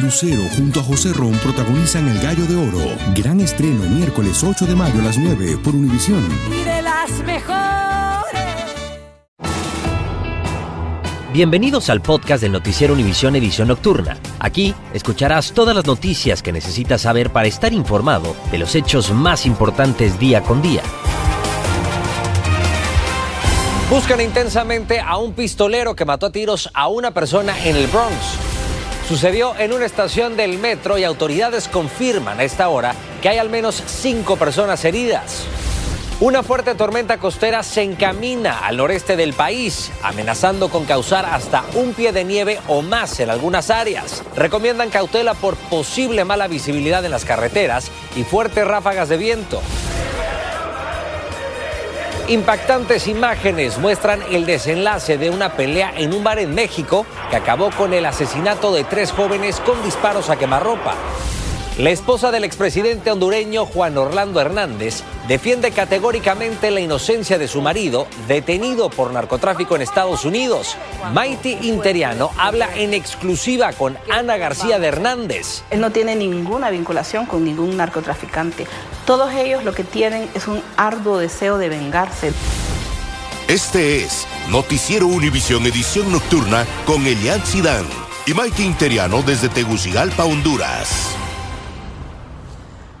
Lucero junto a José Ron protagonizan El Gallo de Oro. Gran estreno miércoles 8 de mayo a las 9 por Univisión. Y de las mejores. Bienvenidos al podcast del noticiero Univisión Edición Nocturna. Aquí escucharás todas las noticias que necesitas saber para estar informado de los hechos más importantes día con día. Buscan intensamente a un pistolero que mató a tiros a una persona en el Bronx. Sucedió en una estación del metro y autoridades confirman a esta hora que hay al menos cinco personas heridas. Una fuerte tormenta costera se encamina al noreste del país, amenazando con causar hasta un pie de nieve o más en algunas áreas. Recomiendan cautela por posible mala visibilidad en las carreteras y fuertes ráfagas de viento. Impactantes imágenes muestran el desenlace de una pelea en un bar en México que acabó con el asesinato de tres jóvenes con disparos a quemarropa. La esposa del expresidente hondureño Juan Orlando Hernández defiende categóricamente la inocencia de su marido, detenido por narcotráfico en Estados Unidos. Maiti Interiano habla en exclusiva con Ana García de Hernández. Él no tiene ninguna vinculación con ningún narcotraficante. Todos ellos lo que tienen es un arduo deseo de vengarse. Este es Noticiero Univisión Edición Nocturna con Elian Sidán y Mike Interiano desde Tegucigalpa, Honduras.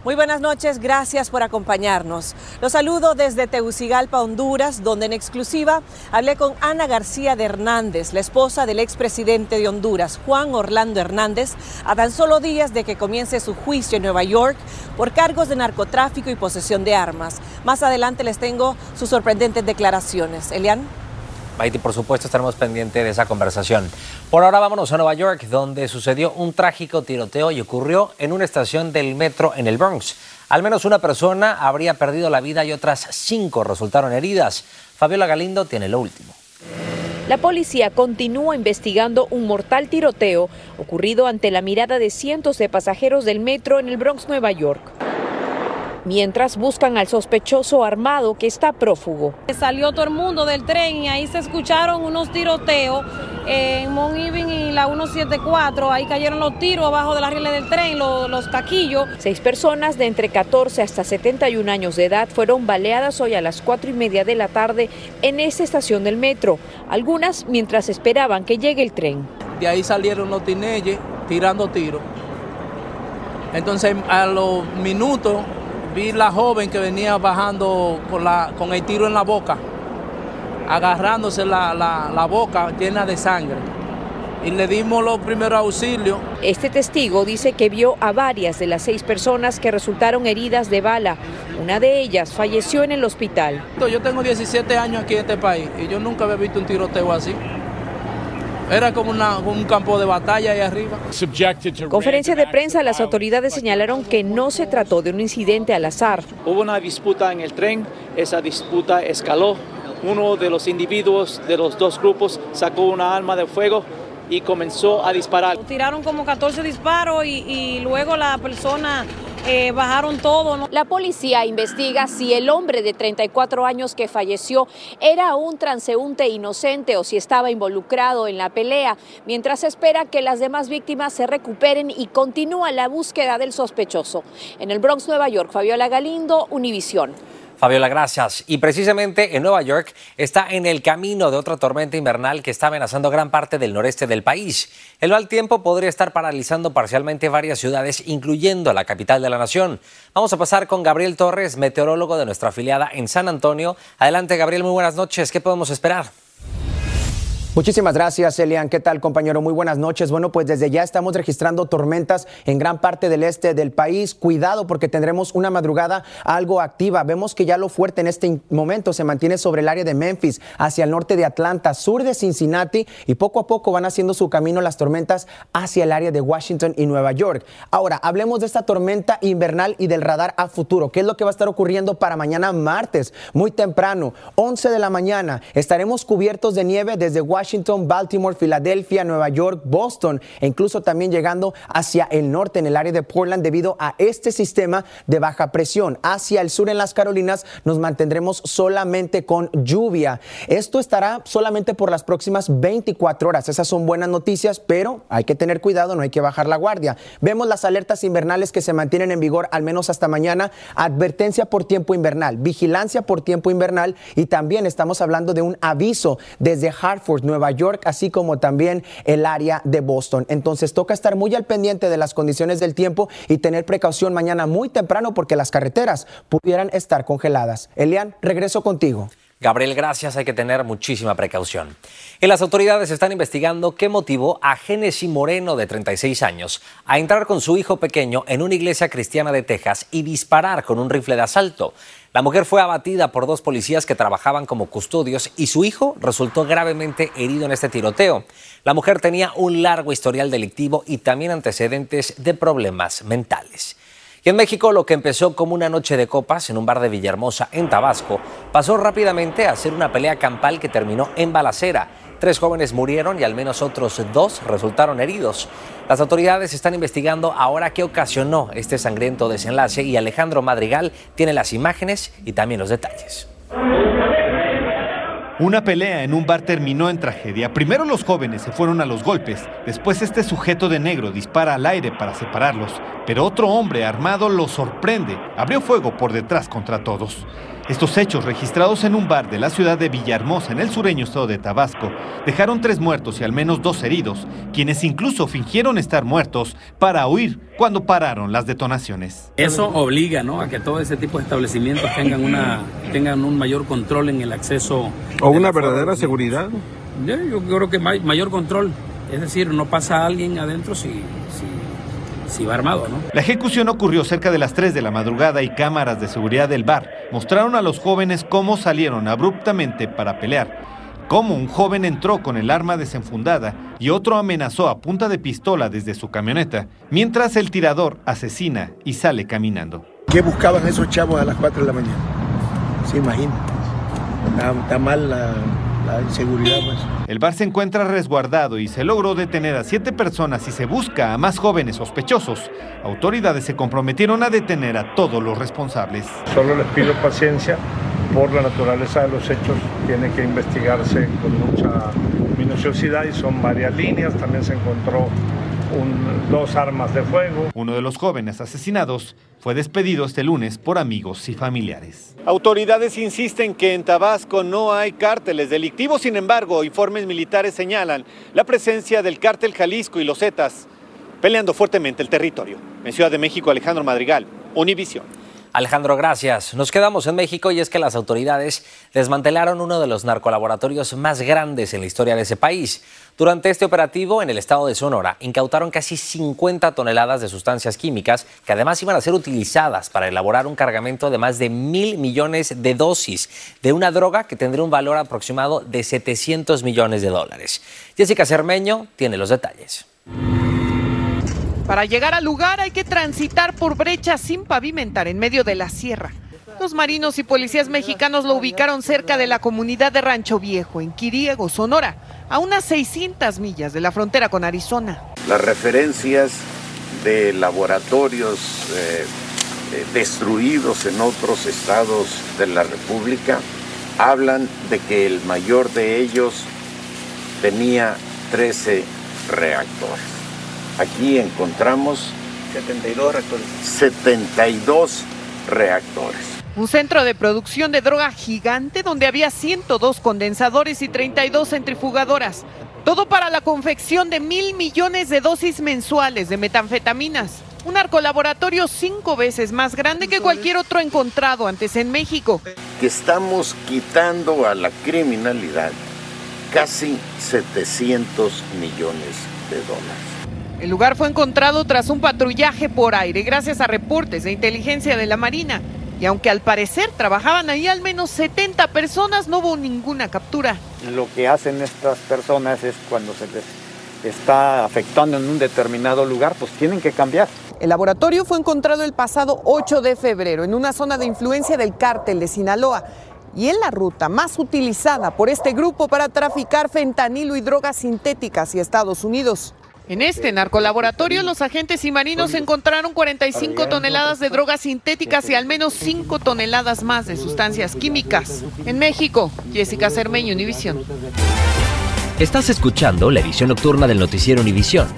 Muy buenas noches, gracias por acompañarnos. Los saludo desde Tegucigalpa, Honduras, donde en exclusiva hablé con Ana García de Hernández, la esposa del expresidente de Honduras, Juan Orlando Hernández, a tan solo días de que comience su juicio en Nueva York por cargos de narcotráfico y posesión de armas. Más adelante les tengo sus sorprendentes declaraciones. Elian. Maiti, por supuesto, estaremos pendientes de esa conversación. Por ahora vámonos a Nueva York, donde sucedió un trágico tiroteo y ocurrió en una estación del metro en el Bronx. Al menos una persona habría perdido la vida y otras cinco resultaron heridas. Fabiola Galindo tiene lo último. La policía continúa investigando un mortal tiroteo ocurrido ante la mirada de cientos de pasajeros del metro en el Bronx, Nueva York mientras buscan al sospechoso armado que está prófugo. Salió todo el mundo del tren y ahí se escucharon unos tiroteos en Mount Even y la 174. Ahí cayeron los tiros abajo de la rieles del tren, los, los taquillos. Seis personas de entre 14 hasta 71 años de edad fueron baleadas hoy a las 4 y media de la tarde en esta estación del metro, algunas mientras esperaban que llegue el tren. De ahí salieron los tinelles tirando tiros. Entonces a los minutos vi la joven que venía bajando con, la, con el tiro en la boca, agarrándose la, la, la boca llena de sangre. Y le dimos los primeros auxilios. Este testigo dice que vio a varias de las seis personas que resultaron heridas de bala. Una de ellas falleció en el hospital. Yo tengo 17 años aquí en este país y yo nunca había visto un tiroteo así. Era como una, un campo de batalla ahí arriba. Conferencia de prensa, las autoridades señalaron que no se trató de un incidente al azar. Hubo una disputa en el tren, esa disputa escaló. Uno de los individuos de los dos grupos sacó una arma de fuego y comenzó a disparar. Tiraron como 14 disparos y, y luego la persona eh, bajaron todo. La policía investiga si el hombre de 34 años que falleció era un transeúnte inocente o si estaba involucrado en la pelea, mientras espera que las demás víctimas se recuperen y continúa la búsqueda del sospechoso. En el Bronx, Nueva York, Fabiola Galindo, Univisión. Fabiola, gracias. Y precisamente en Nueva York está en el camino de otra tormenta invernal que está amenazando gran parte del noreste del país. El mal tiempo podría estar paralizando parcialmente varias ciudades, incluyendo la capital de la nación. Vamos a pasar con Gabriel Torres, meteorólogo de nuestra afiliada en San Antonio. Adelante, Gabriel, muy buenas noches. ¿Qué podemos esperar? Muchísimas gracias, Elian. ¿Qué tal, compañero? Muy buenas noches. Bueno, pues desde ya estamos registrando tormentas en gran parte del este del país. Cuidado porque tendremos una madrugada algo activa. Vemos que ya lo fuerte en este momento se mantiene sobre el área de Memphis, hacia el norte de Atlanta, sur de Cincinnati y poco a poco van haciendo su camino las tormentas hacia el área de Washington y Nueva York. Ahora, hablemos de esta tormenta invernal y del radar a futuro. ¿Qué es lo que va a estar ocurriendo para mañana martes? Muy temprano, 11 de la mañana. Estaremos cubiertos de nieve desde Washington Washington, Baltimore, Filadelfia, Nueva York, Boston e incluso también llegando hacia el norte en el área de Portland debido a este sistema de baja presión. Hacia el sur en las Carolinas nos mantendremos solamente con lluvia. Esto estará solamente por las próximas 24 horas. Esas son buenas noticias, pero hay que tener cuidado, no hay que bajar la guardia. Vemos las alertas invernales que se mantienen en vigor al menos hasta mañana. Advertencia por tiempo invernal, vigilancia por tiempo invernal y también estamos hablando de un aviso desde Hartford, Nueva York, así como también el área de Boston. Entonces toca estar muy al pendiente de las condiciones del tiempo y tener precaución mañana muy temprano porque las carreteras pudieran estar congeladas. Elian, regreso contigo. Gabriel, gracias. Hay que tener muchísima precaución. Y las autoridades están investigando qué motivó a Genesis Moreno, de 36 años, a entrar con su hijo pequeño en una iglesia cristiana de Texas y disparar con un rifle de asalto. La mujer fue abatida por dos policías que trabajaban como custodios y su hijo resultó gravemente herido en este tiroteo. La mujer tenía un largo historial delictivo y también antecedentes de problemas mentales. Y en México lo que empezó como una noche de copas en un bar de Villahermosa, en Tabasco, pasó rápidamente a ser una pelea campal que terminó en balacera. Tres jóvenes murieron y al menos otros dos resultaron heridos. Las autoridades están investigando ahora qué ocasionó este sangriento desenlace y Alejandro Madrigal tiene las imágenes y también los detalles. Una pelea en un bar terminó en tragedia. Primero los jóvenes se fueron a los golpes, después este sujeto de negro dispara al aire para separarlos, pero otro hombre armado los sorprende, abrió fuego por detrás contra todos. Estos hechos, registrados en un bar de la ciudad de Villahermosa, en el sureño estado de Tabasco, dejaron tres muertos y al menos dos heridos, quienes incluso fingieron estar muertos para huir cuando pararon las detonaciones. Eso obliga ¿no? a que todo ese tipo de establecimientos tengan, una, tengan un mayor control en el acceso. ¿O una verdadera seguridad? Yo, yo creo que mayor control. Es decir, no pasa alguien adentro si, si si va armado, ¿no? La ejecución ocurrió cerca de las 3 de la madrugada y cámaras de seguridad del bar mostraron a los jóvenes cómo salieron abruptamente para pelear. Cómo un joven entró con el arma desenfundada y otro amenazó a punta de pistola desde su camioneta, mientras el tirador asesina y sale caminando. ¿Qué buscaban esos chavos a las 4 de la mañana? Se imagina. está mal la, la inseguridad. Pues. El bar se encuentra resguardado y se logró detener a siete personas y se busca a más jóvenes sospechosos. Autoridades se comprometieron a detener a todos los responsables. Solo les pido paciencia por la naturaleza de los hechos. Tiene que investigarse con mucha minuciosidad y son varias líneas. También se encontró dos armas de fuego. Uno de los jóvenes asesinados fue despedido este lunes por amigos y familiares. Autoridades insisten que en Tabasco no hay cárteles delictivos, sin embargo, informes militares señalan la presencia del cártel Jalisco y los Zetas peleando fuertemente el territorio. En Ciudad de México, Alejandro Madrigal, Univisión. Alejandro, gracias. Nos quedamos en México y es que las autoridades desmantelaron uno de los narcolaboratorios más grandes en la historia de ese país. Durante este operativo en el estado de Sonora incautaron casi 50 toneladas de sustancias químicas que además iban a ser utilizadas para elaborar un cargamento de más de mil millones de dosis de una droga que tendría un valor aproximado de 700 millones de dólares. Jessica Cermeño tiene los detalles. Para llegar al lugar hay que transitar por brechas sin pavimentar en medio de la sierra. Los marinos y policías mexicanos lo ubicaron cerca de la comunidad de Rancho Viejo, en Quiriego, Sonora, a unas 600 millas de la frontera con Arizona. Las referencias de laboratorios eh, eh, destruidos en otros estados de la República hablan de que el mayor de ellos tenía 13 reactores. Aquí encontramos 72 reactores. 72 reactores. Un centro de producción de droga gigante donde había 102 condensadores y 32 centrifugadoras. Todo para la confección de mil millones de dosis mensuales de metanfetaminas. Un arcolaboratorio cinco veces más grande que cualquier otro encontrado antes en México. Que estamos quitando a la criminalidad casi 700 millones de dólares. El lugar fue encontrado tras un patrullaje por aire gracias a reportes de inteligencia de la Marina. Y aunque al parecer trabajaban ahí al menos 70 personas, no hubo ninguna captura. Lo que hacen estas personas es cuando se les está afectando en un determinado lugar, pues tienen que cambiar. El laboratorio fue encontrado el pasado 8 de febrero en una zona de influencia del cártel de Sinaloa y en la ruta más utilizada por este grupo para traficar fentanilo y drogas sintéticas hacia Estados Unidos. En este narcolaboratorio, los agentes y marinos encontraron 45 toneladas de drogas sintéticas y al menos 5 toneladas más de sustancias químicas. En México, Jessica Cermeño, Univisión. Estás escuchando la edición nocturna del noticiero Univisión.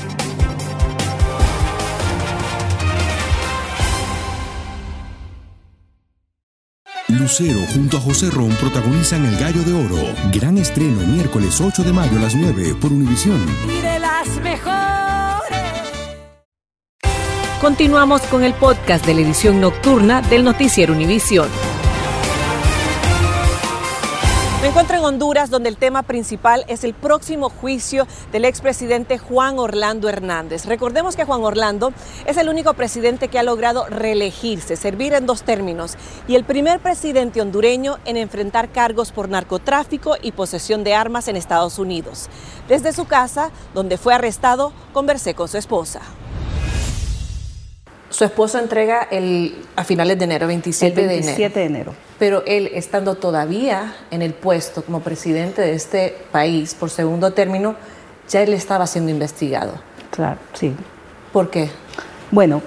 Lucero junto a José Ron protagonizan El Gallo de Oro. Gran estreno miércoles 8 de mayo a las 9 por Univisión. Y de las mejores. Continuamos con el podcast de la edición nocturna del noticiero Univisión. Me encuentro en Honduras, donde el tema principal es el próximo juicio del expresidente Juan Orlando Hernández. Recordemos que Juan Orlando es el único presidente que ha logrado reelegirse, servir en dos términos, y el primer presidente hondureño en enfrentar cargos por narcotráfico y posesión de armas en Estados Unidos. Desde su casa, donde fue arrestado, conversé con su esposa. Su esposo entrega el, a finales de enero, 27, el 27 de enero. Pero él, estando todavía en el puesto como presidente de este país por segundo término, ya él estaba siendo investigado. Claro, sí. ¿Por qué? Bueno,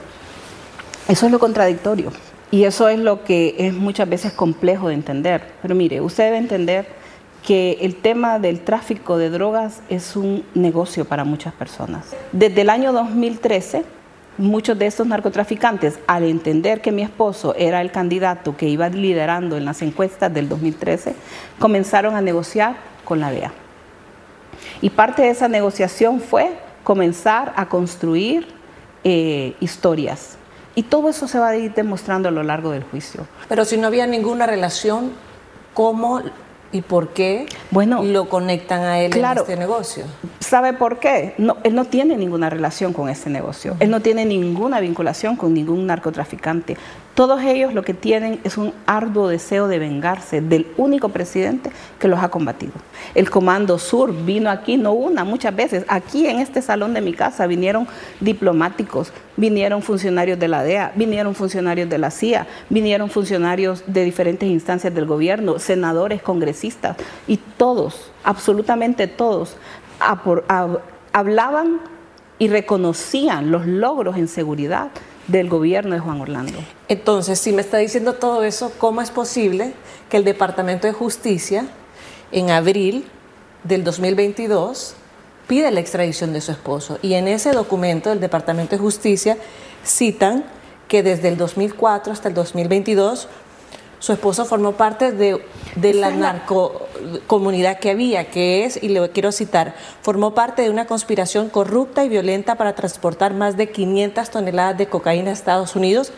eso es lo contradictorio y eso es lo que es muchas veces complejo de entender. Pero mire, usted debe entender que el tema del tráfico de drogas es un negocio para muchas personas. Desde el año 2013, muchos de estos narcotraficantes, al entender que mi esposo era el candidato que iba liderando en las encuestas del 2013, comenzaron a negociar con la DEA. Y parte de esa negociación fue comenzar a construir eh, historias. Y todo eso se va a ir demostrando a lo largo del juicio. Pero si no había ninguna relación, ¿cómo ¿Y por qué bueno, lo conectan a él en este negocio? ¿Sabe por qué? No, él no tiene ninguna relación con este negocio. Él no tiene ninguna vinculación con ningún narcotraficante. Todos ellos lo que tienen es un arduo deseo de vengarse del único presidente que los ha combatido. El Comando Sur vino aquí, no una, muchas veces. Aquí en este salón de mi casa vinieron diplomáticos, vinieron funcionarios de la DEA, vinieron funcionarios de la CIA, vinieron funcionarios de diferentes instancias del gobierno, senadores, congresistas, y todos, absolutamente todos, hablaban y reconocían los logros en seguridad del gobierno de Juan Orlando. Entonces, si me está diciendo todo eso, ¿cómo es posible que el Departamento de Justicia en abril del 2022 pide la extradición de su esposo? Y en ese documento del Departamento de Justicia citan que desde el 2004 hasta el 2022 su esposo formó parte de, la narcocomunidad que había, que es, y le quiero citar, formó parte de una conspiración corrupta y violenta para transportar más de 500 toneladas de cocaína a Estados Unidos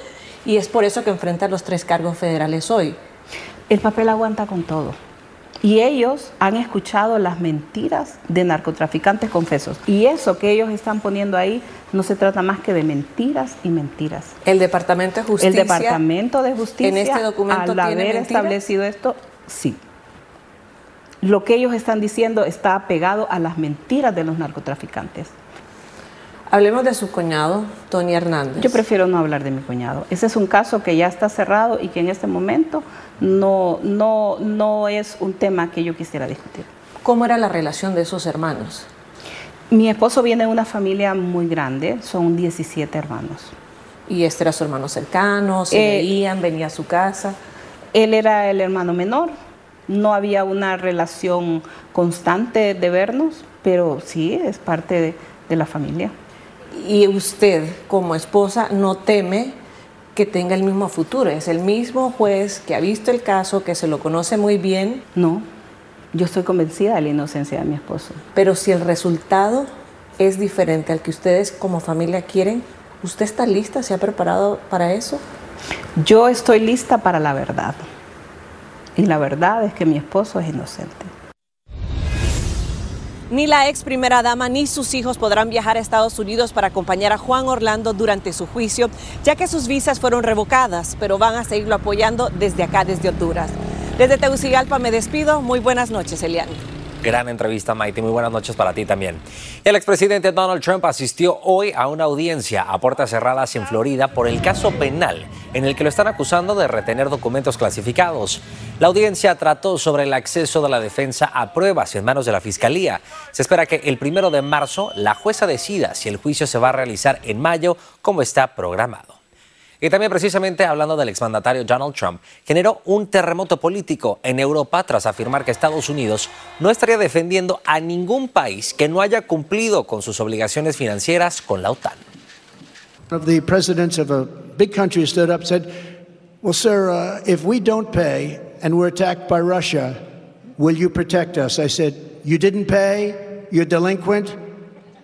y es por eso que enfrenta los tres cargos federales hoy. El papel aguanta con todo. Y ellos han escuchado las mentiras de narcotraficantes confesos. Y eso que ellos están poniendo ahí no se trata más que de mentiras y mentiras. El Departamento de Justicia. El Departamento de Justicia. En este documento al haber establecido esto, sí. Lo que ellos están diciendo está apegado a las mentiras de los narcotraficantes. Hablemos de su cuñado, Tony Hernández. Yo prefiero no hablar de mi cuñado. Ese es un caso que ya está cerrado y que en este momento no, no, no es un tema que yo quisiera discutir. ¿Cómo era la relación de esos hermanos? Mi esposo viene de una familia muy grande, son 17 hermanos. ¿Y este era su hermano cercano? ¿Se eh, veían? ¿Venía a su casa? Él era el hermano menor, no había una relación constante de vernos, pero sí es parte de la familia. Y usted, como esposa, no teme que tenga el mismo futuro. Es el mismo juez que ha visto el caso, que se lo conoce muy bien. No, yo estoy convencida de la inocencia de mi esposo. Pero si el resultado es diferente al que ustedes como familia quieren, ¿usted está lista? ¿Se ha preparado para eso? Yo estoy lista para la verdad. Y la verdad es que mi esposo es inocente. Ni la ex primera dama ni sus hijos podrán viajar a Estados Unidos para acompañar a Juan Orlando durante su juicio, ya que sus visas fueron revocadas, pero van a seguirlo apoyando desde acá, desde Honduras. Desde Tegucigalpa me despido. Muy buenas noches, Elian. Gran entrevista, Maite. Muy buenas noches para ti también. El expresidente Donald Trump asistió hoy a una audiencia a puertas cerradas en Florida por el caso penal en el que lo están acusando de retener documentos clasificados. La audiencia trató sobre el acceso de la defensa a pruebas en manos de la Fiscalía. Se espera que el primero de marzo la jueza decida si el juicio se va a realizar en mayo como está programado. Y también precisamente hablando del exmandatario Donald Trump, generó un terremoto político en Europa tras afirmar que Estados Unidos no estaría defendiendo a ningún país que no haya cumplido con sus obligaciones financieras con la OTAN. Of the presidents of a big country stood up said, "Well, sir, uh, if we don't pay and we're attacked by Russia, will you protect us?" I said, "You didn't pay. You're delinquent."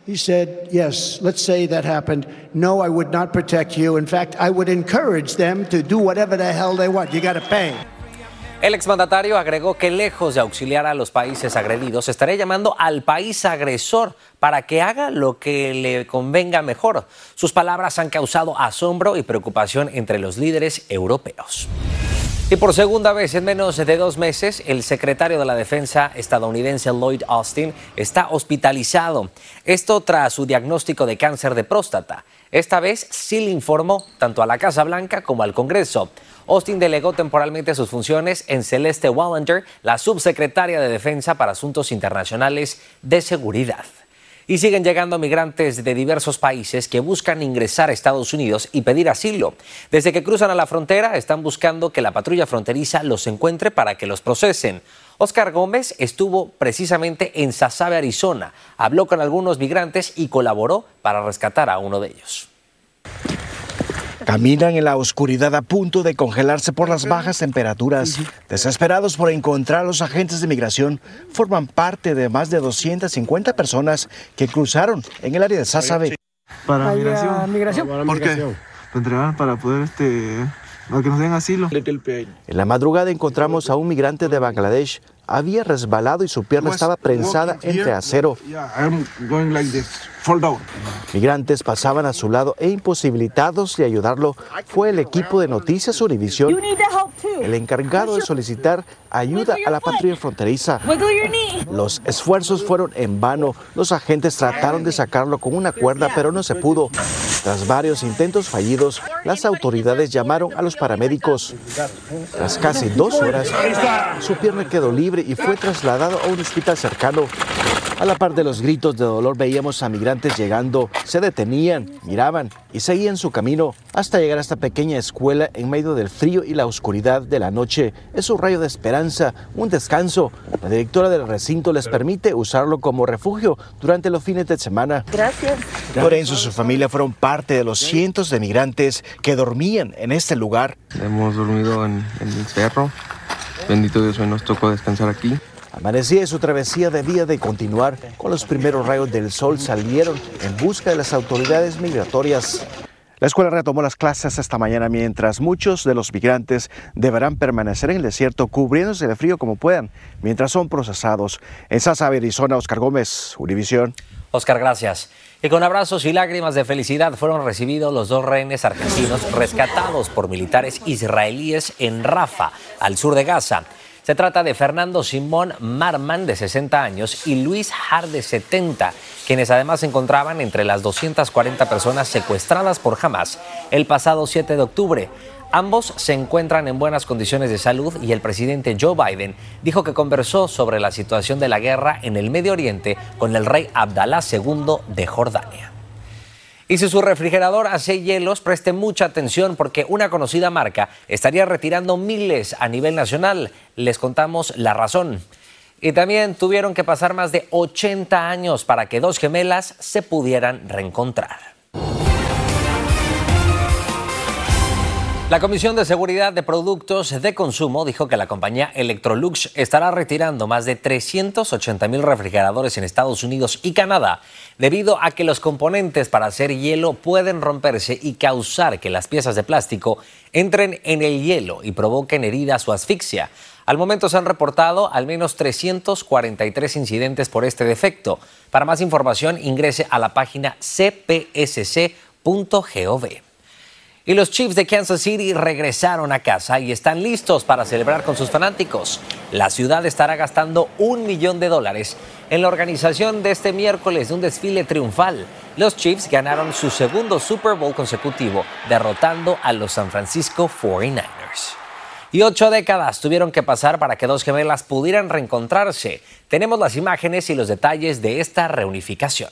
He said, Yes, let's say that happened. No, I would not protect you. In fact, I would encourage them to do whatever the hell they want. You got to pay. El exmandatario agregó que lejos de auxiliar a los países agredidos, estaría llamando al país agresor para que haga lo que le convenga mejor. Sus palabras han causado asombro y preocupación entre los líderes europeos. Y por segunda vez en menos de dos meses, el secretario de la Defensa estadounidense Lloyd Austin está hospitalizado. Esto tras su diagnóstico de cáncer de próstata. Esta vez sí le informó tanto a la Casa Blanca como al Congreso. Austin delegó temporalmente sus funciones en Celeste Wallander, la subsecretaria de Defensa para Asuntos Internacionales de Seguridad. Y siguen llegando migrantes de diversos países que buscan ingresar a Estados Unidos y pedir asilo. Desde que cruzan a la frontera están buscando que la patrulla fronteriza los encuentre para que los procesen. Oscar Gómez estuvo precisamente en Sasabe, Arizona. Habló con algunos migrantes y colaboró para rescatar a uno de ellos. Caminan en la oscuridad a punto de congelarse por las bajas temperaturas. Desesperados por encontrar a los agentes de migración, forman parte de más de 250 personas que cruzaron en el área de Sázabe. Para migración. migración. ¿Por qué? Para poder este, para que nos den asilo. En la madrugada encontramos a un migrante de Bangladesh. Había resbalado y su pierna estaba prensada entre acero. Migrantes pasaban a su lado e imposibilitados de ayudarlo fue el equipo de Noticias Univisión el encargado de solicitar ayuda a la patrulla fronteriza. Los esfuerzos fueron en vano. Los agentes trataron de sacarlo con una cuerda, pero no se pudo. Tras varios intentos fallidos, las autoridades llamaron a los paramédicos. Tras casi dos horas, su pierna quedó libre y fue trasladado a un hospital cercano. A la par de los gritos de dolor veíamos a migrantes llegando, se detenían, miraban y seguían su camino hasta llegar a esta pequeña escuela en medio del frío y la oscuridad de la noche. Es un rayo de esperanza, un descanso. La directora del recinto les permite usarlo como refugio durante los fines de semana. Gracias. Lorenzo y su familia fueron parte de los cientos de migrantes que dormían en este lugar. Hemos dormido en, en el cerro. Bendito Dios, hoy nos tocó descansar aquí. Amanecía y su travesía debía de continuar. Con los primeros rayos del sol salieron en busca de las autoridades migratorias. La escuela retomó las clases esta mañana mientras muchos de los migrantes deberán permanecer en el desierto cubriéndose de frío como puedan mientras son procesados. En Sasa, Arizona, Oscar Gómez, Univisión. Oscar, gracias. Y con abrazos y lágrimas de felicidad fueron recibidos los dos rehenes argentinos rescatados por militares israelíes en Rafa, al sur de Gaza. Se trata de Fernando Simón Marman, de 60 años, y Luis Har, de 70, quienes además se encontraban entre las 240 personas secuestradas por Hamas el pasado 7 de octubre. Ambos se encuentran en buenas condiciones de salud y el presidente Joe Biden dijo que conversó sobre la situación de la guerra en el Medio Oriente con el rey Abdalá II de Jordania. Y si su refrigerador hace hielos, preste mucha atención porque una conocida marca estaría retirando miles a nivel nacional. Les contamos la razón. Y también tuvieron que pasar más de 80 años para que dos gemelas se pudieran reencontrar. La Comisión de Seguridad de Productos de Consumo dijo que la compañía Electrolux estará retirando más de 380 mil refrigeradores en Estados Unidos y Canadá debido a que los componentes para hacer hielo pueden romperse y causar que las piezas de plástico entren en el hielo y provoquen heridas o asfixia. Al momento se han reportado al menos 343 incidentes por este defecto. Para más información ingrese a la página cpsc.gov. Y los Chiefs de Kansas City regresaron a casa y están listos para celebrar con sus fanáticos. La ciudad estará gastando un millón de dólares en la organización de este miércoles de un desfile triunfal. Los Chiefs ganaron su segundo Super Bowl consecutivo, derrotando a los San Francisco 49ers. Y ocho décadas tuvieron que pasar para que dos gemelas pudieran reencontrarse. Tenemos las imágenes y los detalles de esta reunificación.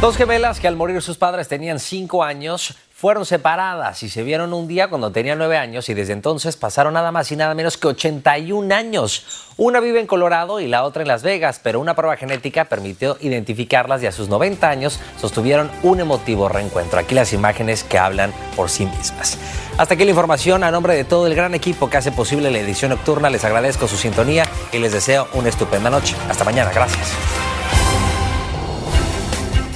Dos gemelas que al morir sus padres tenían cinco años fueron separadas y se vieron un día cuando tenían nueve años y desde entonces pasaron nada más y nada menos que 81 años. Una vive en Colorado y la otra en Las Vegas, pero una prueba genética permitió identificarlas y a sus 90 años sostuvieron un emotivo reencuentro. Aquí las imágenes que hablan por sí mismas. Hasta aquí la información. A nombre de todo el gran equipo que hace posible la edición nocturna, les agradezco su sintonía y les deseo una estupenda noche. Hasta mañana. Gracias.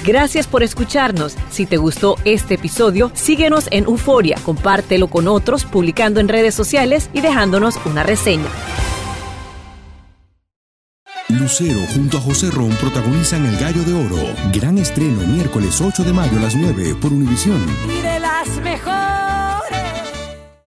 Gracias por escucharnos. Si te gustó este episodio, síguenos en Euforia, compártelo con otros, publicando en redes sociales y dejándonos una reseña. Lucero junto a José Ron protagonizan El Gallo de Oro. Gran estreno miércoles 8 de mayo a las 9 por Univisión. Y de las mejores.